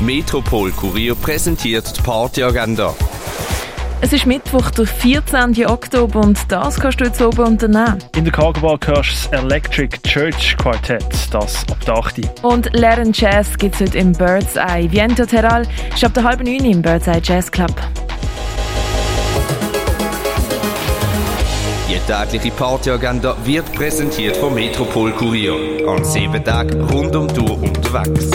Metropol Kurier präsentiert die Partyagenda. Es ist Mittwoch, der 14. Oktober und das kannst du jetzt oben unternehmen. In der Cargo hörst du das Electric Church Quartett, das ab der 8. Und Lernen Jazz gibt es heute im Bird's Eye. Viento Terral ist ab der halben 9 im Bird's Eye Jazz Club. Die tägliche Partyagenda wird präsentiert vom Metropol Kurier. An sieben Tagen rund um die Uhr unterwegs.